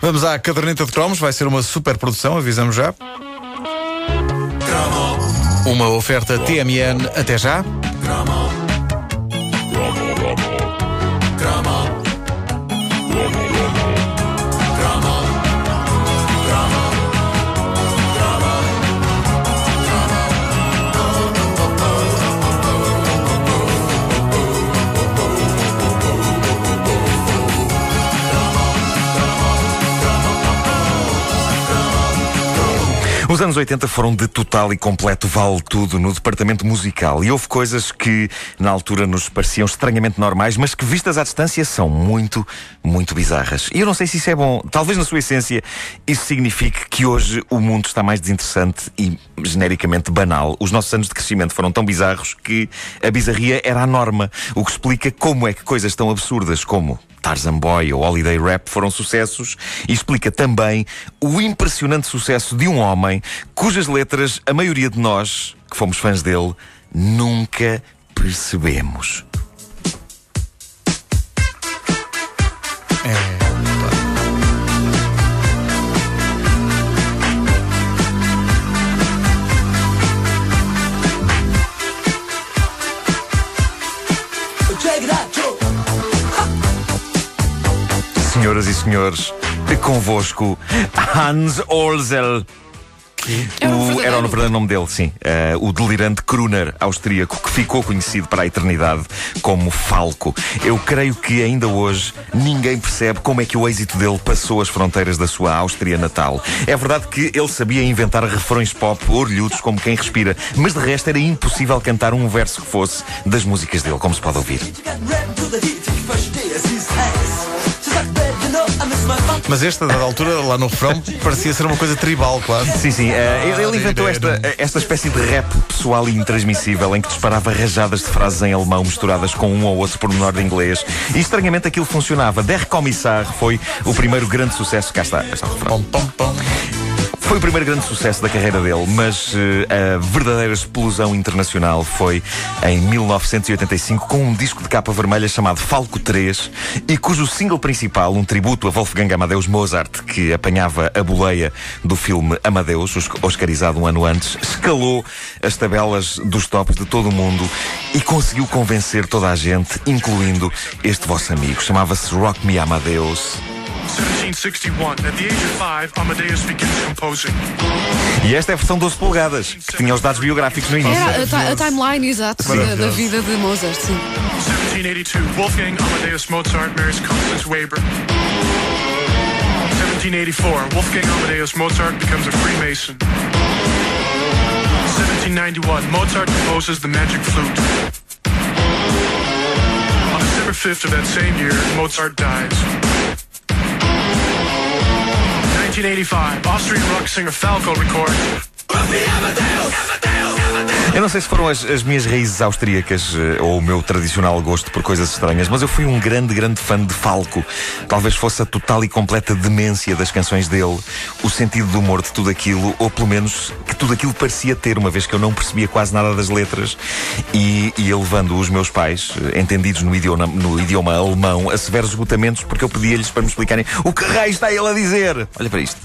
Vamos à caderneta de cromos, vai ser uma super produção, avisamos já. Uma oferta TMN, até já. Os anos 80 foram de total e completo vale tudo no departamento musical e houve coisas que na altura nos pareciam estranhamente normais, mas que vistas à distância são muito, muito bizarras. E eu não sei se isso é bom. Talvez na sua essência isso signifique que hoje o mundo está mais desinteressante e genericamente banal. Os nossos anos de crescimento foram tão bizarros que a bizarria era a norma, o que explica como é que coisas tão absurdas como Tarzan Boy ou Holiday Rap foram sucessos e explica também o impressionante sucesso de um homem cujas letras a maioria de nós, que fomos fãs dele, nunca percebemos. É. Senhoras e senhores, convosco Hans Olzel. Era o O, verdadeiro. era o verdadeiro nome dele, sim. Eh, o delirante crooner austríaco que ficou conhecido para a eternidade como Falco. Eu creio que ainda hoje ninguém percebe como é que o êxito dele passou as fronteiras da sua Áustria natal. É verdade que ele sabia inventar refrões pop orlhudos como quem respira, mas de resto era impossível cantar um verso que fosse das músicas dele, como se pode ouvir. Mas esta, a dada altura, lá no refrão, parecia ser uma coisa tribal, quase. Sim, sim. eh, ele, ele inventou esta, esta espécie de rap pessoal e intransmissível em que disparava rajadas de frases em alemão misturadas com um ou outro pormenor de inglês. E estranhamente aquilo funcionava. Der Kommissar foi o primeiro grande sucesso. Cá está. cá está o refrão. Pom, pom, pom. Foi o primeiro grande sucesso da carreira dele, mas eh, a verdadeira explosão internacional foi em 1985 com um disco de capa vermelha chamado Falco 3 e cujo single principal, um tributo a Wolfgang Amadeus Mozart, que apanhava a boleia do filme Amadeus, os- oscarizado um ano antes, escalou as tabelas dos tops de todo o mundo e conseguiu convencer toda a gente, incluindo este vosso amigo. Chamava-se Rock Me Amadeus. 1761. At the age of five, Amadeus begins composing. E esta é a versão 12 polegadas, que tinha os dados biográficos no início. Era a, a timeline, exato, da, da vida de Mozart, sim. 1782. Wolfgang Amadeus Mozart marries Constance Weber. 1784. Wolfgang Amadeus Mozart becomes a Freemason. 1791. Mozart composes the Magic Flute. On December 5th of that same year, Mozart dies. 1985. Austrian rock singer Falco records Eu não sei se foram as, as minhas raízes austríacas eh, ou o meu tradicional gosto por coisas estranhas, mas eu fui um grande, grande fã de Falco. Talvez fosse a total e completa demência das canções dele, o sentido do humor de tudo aquilo, ou pelo menos que tudo aquilo parecia ter, uma vez que eu não percebia quase nada das letras. E, e eu levando os meus pais, eh, entendidos no idioma, no idioma alemão, a severos esgotamentos, porque eu pedia-lhes para me explicarem o que raio está ele a dizer. Olha para isto.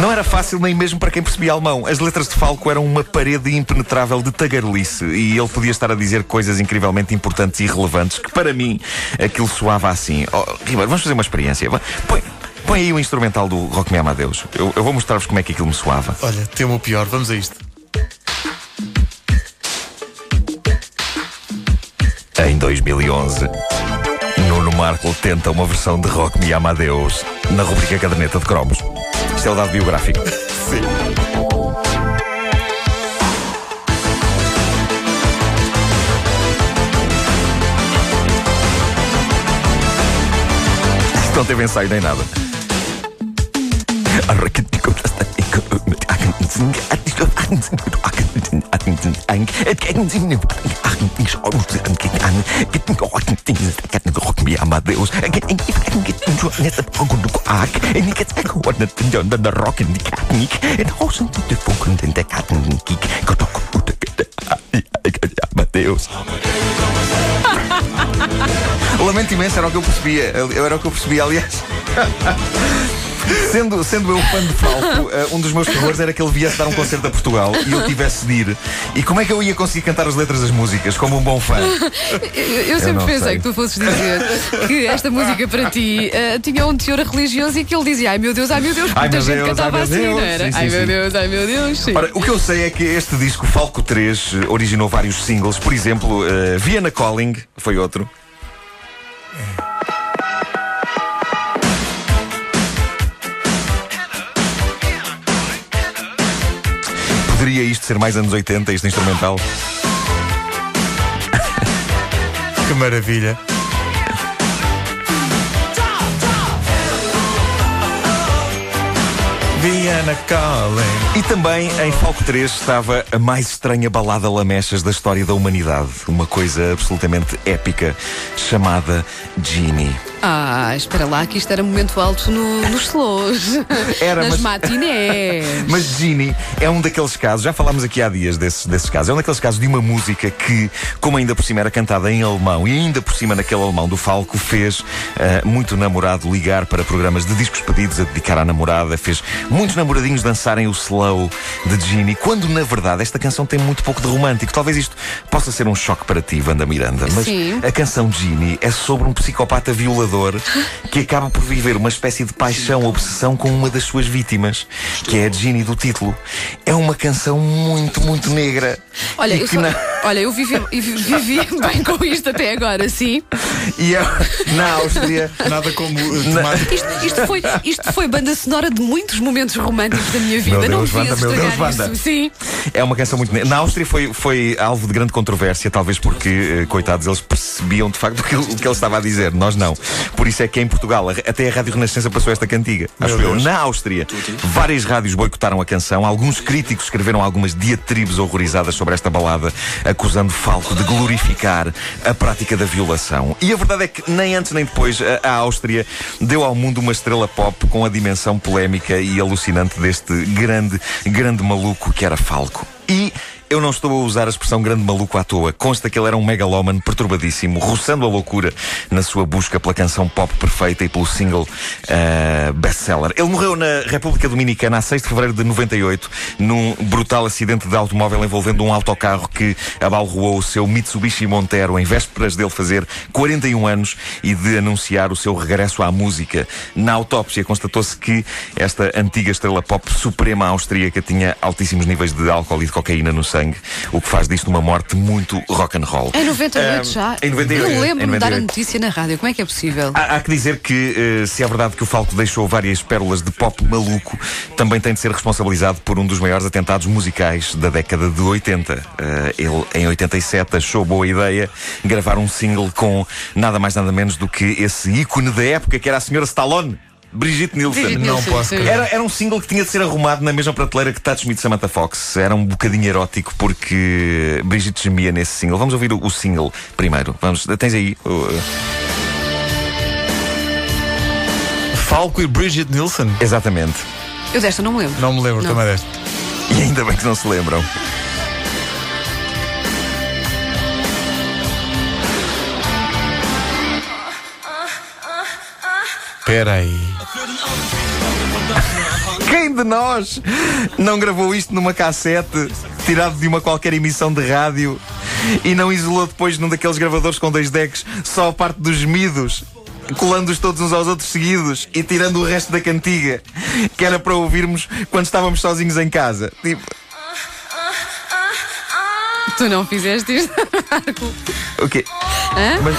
Não era fácil nem mesmo para quem percebia alemão. As letras de Falco eram uma parede impenetrável de tagarelice e ele podia estar a dizer coisas incrivelmente importantes e relevantes que para mim aquilo soava assim. Oh, Ribeiro, vamos fazer uma experiência. Põe, põe aí o instrumental do Rock Me Amadeus. Eu, eu vou mostrar-vos como é que aquilo me soava. Olha, temo o pior, vamos a isto. Em 2011, Nuno Marco tenta uma versão de Rock Me Amadeus na rubrica Caderneta de Cromos. Isto é o dado biográfico. Sim. Isto não teve ensaio nem nada. Dinge an, sie mir achten, die schauen sie an, gegen an, gitten georten, Dinge, gatten gerocken wie Amadeus, gitten die Fragen, gitten zu an, jetzt und du arg, äh, in die Gäste geordnet, in der anderen rocken, die Katnik, in Hausen, die funkeln, in der Garten, in Geek, Gott, oh, Gott, ah, Amadeus. Lamento imenso, era o que eu percebia, era o que eu percebia, aliás. Sendo, sendo eu fã de Falco, uh, um dos meus terrores era que ele viesse dar um concerto a Portugal e eu tivesse de ir. E como é que eu ia conseguir cantar as letras das músicas como um bom fã? Eu, eu sempre não pensei sei. que tu fosses dizer que esta música para ti eh, tinha um teor religioso e que ele dizia ai meu Deus, ai meu Deus, Ai, muita gente Deus, cantava ai, assim, Deus. não era? Sim, sim, ai meu sim. Deus, ai meu Deus, sim. Ora, o que eu sei é que este disco Falco 3 eh, originou vários singles, por exemplo, uh, Vienna Calling foi outro. Poderia isto ser mais anos 80, este instrumental? Que maravilha. Viana Calling. E também em Falco 3 estava a mais estranha balada lamechas da história da humanidade. Uma coisa absolutamente épica chamada Genie. Ah, espera lá que isto era momento alto no- nos slows. Era, Nas mas- matinés. Mas Genie é um daqueles casos, já falámos aqui há dias desses, desses casos, é um daqueles casos de uma música que, como ainda por cima era cantada em alemão e ainda por cima naquele alemão do Falco, fez ah, muito namorado ligar para programas de discos pedidos a dedicar à namorada, fez muitos namoradinhos dançarem o slow de Genie, quando na verdade esta canção tem muito pouco de romântico. Talvez isto possa ser um choque para ti, Wanda Miranda, mas Sim. a canção Genie é sobre um psicopata violador que acaba por viver uma espécie de paixão, obsessão com uma das suas vítimas, que é a Genie do título. É uma canção muito, muito negra. Olha, e eu, só- na, olha, eu vivi, eu vivi bem com isto até agora, sim. e é, na Áustria. Nada como temática. Isto, isto foi, isto foi banda sonora de muitos momentos românticos da minha vida. Meu Não Deus, devias Wanda, meu Deus, isso. Sim. É uma canção muito. Na Áustria foi, foi alvo de grande controvérsia, talvez porque, eh, coitados, eles percebiam de facto o que, ele- o que ele estava a dizer. Nós não. Por isso é que em Portugal, até a Rádio Renascença passou esta cantiga. Acho eu. Na Áustria, várias rádios boicotaram a canção. Alguns críticos escreveram algumas diatribes horrorizadas sobre esta balada, acusando Falco de glorificar a prática da violação. E a verdade é que nem antes nem depois a, Áustria deu ao mundo uma estrela pop com a dimensão polémica e alucinante deste grande, grande maluco que era Falco. E eu não estou a usar a expressão grande maluco à toa. Consta que ele era um megalómano perturbadíssimo, roçando a loucura na sua busca pela canção pop perfeita e pelo single best-seller. Ele morreu na República Dominicana a 6 de fevereiro de 98, num brutal acidente de automóvel envolvendo um autocarro que abalroou o seu Mitsubishi Montero em vésperas dele fazer 41 anos e de anunciar o seu regresso à música. Na autópsia constatou-se que esta antiga estrela pop suprema austríaca tinha altíssimos níveis de álcool e de cocaína no sangue, o que faz disto uma morte muito rock and roll. Em 98 Ahm, já. Em 98. Eu lembro-me em de dar a 98. notícia na rádio. Como é que é possível? Há, há que dizer que, eh, se é verdade que o Falco deixou várias pérolas de pop maluco, também tem de ser responsabilizado por um dos maiores atentados musicais da década de 80. Eh, ele, em 87, achou boa ideia gravar um single com nada mais nada menos do que esse ícone da época, que era a senhora Stallone. Brigitte Nielsen. Brigitte Não Nielsen, posso sim. crer. Era, era um single que tinha de ser arrumado na mesma prateleira que Touch Me de Samantha Fox. Era um bocadinho erótico porque Brigitte gemia nesse single. Vamos ouvir o, o single primeiro. Vamos, tens aí. o- Falco e Bridget Nielsen. exatamente. Eu desta não me lembro. Não me lembro Não. também desta. E ainda bem que não se lembram. Espera aí. Quem de nós não gravou isto numa cassete, tirado de uma qualquer emissão de rádio, e não isolou depois num daqueles gravadores com dois decks só a parte dos gemidos? Colando-os todos uns aos outros seguidos e tirando o resto da cantiga, que era para ouvirmos quando estávamos sozinhos em casa. Tipo, Tu não fizeste isto? o quê? Hã? Mas,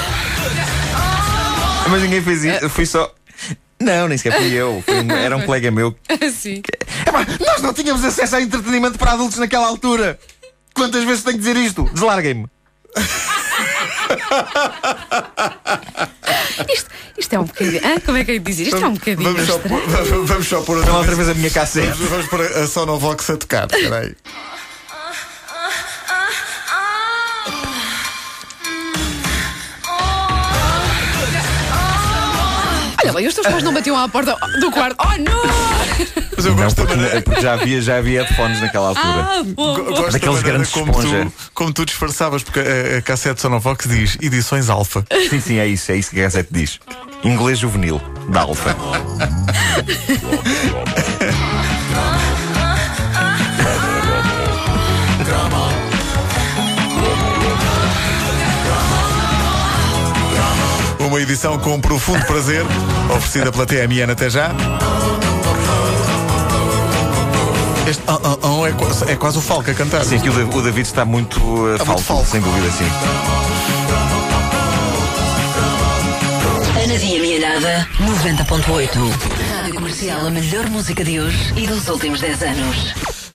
mas ninguém fez isso, fui só. Não, nem sequer fui eu. Foi um- era um colega meu Sim. Epá, nós não tínhamos acesso a entretenimento para adultos naquela altura. Quantas vezes tenho que dizer isto? Deslarguem-me. Isto, isto é um bocadinho. Hã? Como é que eu ia dizer? Isto é um bocadinho. Vamos só, estranho. pôr, vamos só pôr outra outra vez. vez a minha cassete. Vamos, vamos pôr a Sonovox a tocar. Espera Olha bem, os teus pais não batiam à porta do quarto. Oh, não! Mas eu Não, gosto da porque, maneira- porque já, havia, já havia headphones naquela altura. Ah, Go- boa. Gosto da Daqueles grandes como tu, como tu disfarçavas, porque a, a cassete Sonovox diz edições alfa. Sim, sim, é isso, é isso que a Gazette diz. Inglês juvenil, da Alfa. Uma edição com profundo prazer, oferecida pela TMN até já. Este ah, ah, ah, é, quase- é quase o Falco a cantar. Sim, aqui o, o David está muito, uh, Está muito falso, falso. sem dúvida, sim. Ana Viaminhada, 90.8. Rádio Comercial, a melhor música de hoje e dos últimos 10 anos.